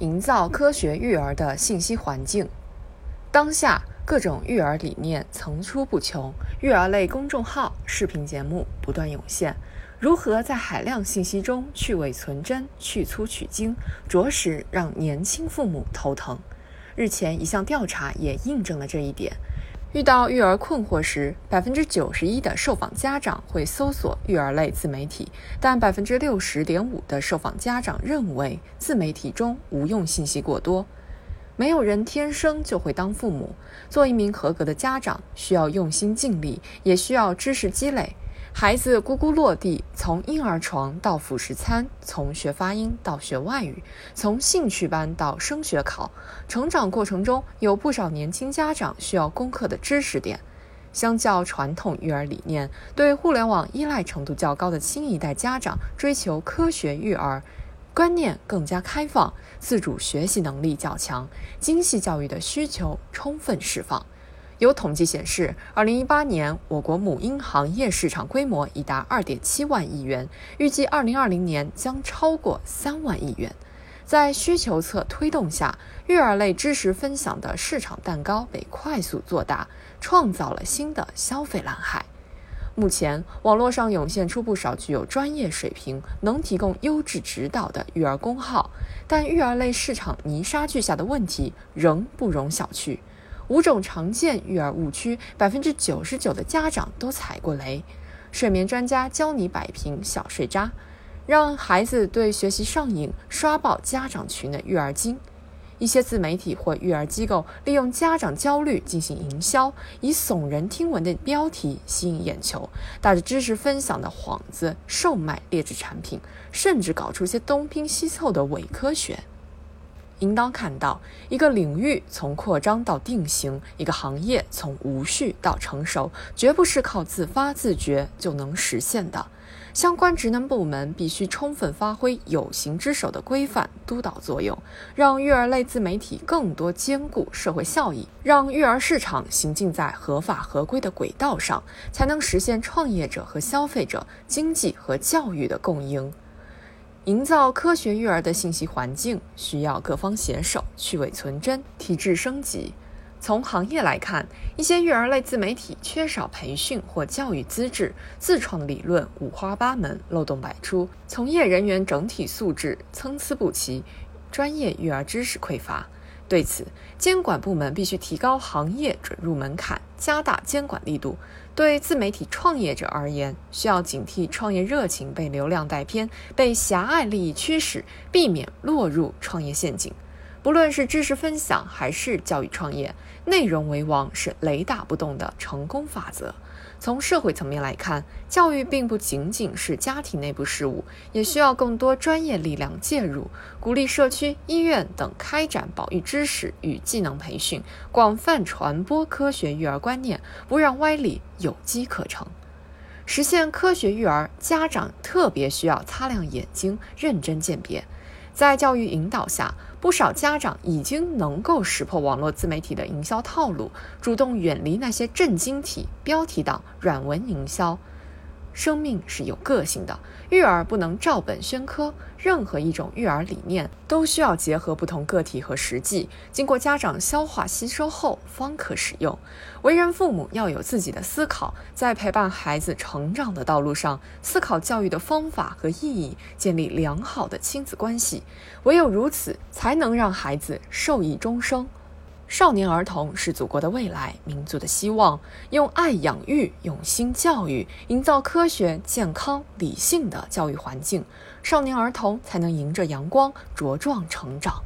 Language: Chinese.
营造科学育儿的信息环境。当下各种育儿理念层出不穷，育儿类公众号、视频节目不断涌现。如何在海量信息中去伪存真、去粗取精，着实让年轻父母头疼。日前一项调查也印证了这一点。遇到育儿困惑时，百分之九十一的受访家长会搜索育儿类自媒体，但百分之六十点五的受访家长认为自媒体中无用信息过多。没有人天生就会当父母，做一名合格的家长需要用心尽力，也需要知识积累。孩子咕咕落地，从婴儿床到辅食餐，从学发音到学外语，从兴趣班到升学考，成长过程中有不少年轻家长需要攻克的知识点。相较传统育儿理念，对互联网依赖程度较高的新一代家长追求科学育儿，观念更加开放，自主学习能力较强，精细教育的需求充分释放。有统计显示，二零一八年我国母婴行业市场规模已达二点七万亿元，预计二零二零年将超过三万亿元。在需求侧推动下，育儿类知识分享的市场蛋糕被快速做大，创造了新的消费蓝海。目前，网络上涌现出不少具有专业水平、能提供优质指导的育儿公号，但育儿类市场泥沙俱下的问题仍不容小觑。五种常见育儿误区，百分之九十九的家长都踩过雷。睡眠专家教你摆平小睡渣，让孩子对学习上瘾，刷爆家长群的育儿经。一些自媒体或育儿机构利用家长焦虑进行营销，以耸人听闻的标题吸引眼球，打着知识分享的幌子售卖劣质产品，甚至搞出些东拼西凑的伪科学。应当看到，一个领域从扩张到定型，一个行业从无序到成熟，绝不是靠自发自觉就能实现的。相关职能部门必须充分发挥有形之手的规范督导作用，让育儿类自媒体更多兼顾社会效益，让育儿市场行进在合法合规的轨道上，才能实现创业者和消费者、经济和教育的共赢。营造科学育儿的信息环境，需要各方携手，去伪存真，体制升级。从行业来看，一些育儿类自媒体缺少培训或教育资质，自创理论五花八门，漏洞百出，从业人员整体素质参差不齐，专业育儿知识匮乏。对此，监管部门必须提高行业准入门槛，加大监管力度。对自媒体创业者而言，需要警惕创业热情被流量带偏，被狭隘利益驱使，避免落入创业陷阱。不论是知识分享还是教育创业，内容为王是雷打不动的成功法则。从社会层面来看，教育并不仅仅是家庭内部事务，也需要更多专业力量介入，鼓励社区、医院等开展保育知识与技能培训，广泛传播科学育儿观念，不让歪理有机可乘。实现科学育儿，家长特别需要擦亮眼睛，认真鉴别。在教育引导下，不少家长已经能够识破网络自媒体的营销套路，主动远离那些震惊体、标题党、软文营销。生命是有个性的，育儿不能照本宣科。任何一种育儿理念都需要结合不同个体和实际，经过家长消化吸收后方可使用。为人父母要有自己的思考，在陪伴孩子成长的道路上，思考教育的方法和意义，建立良好的亲子关系。唯有如此，才能让孩子受益终生。少年儿童是祖国的未来，民族的希望。用爱养育，用心教育，营造科学、健康、理性的教育环境，少年儿童才能迎着阳光茁壮成长。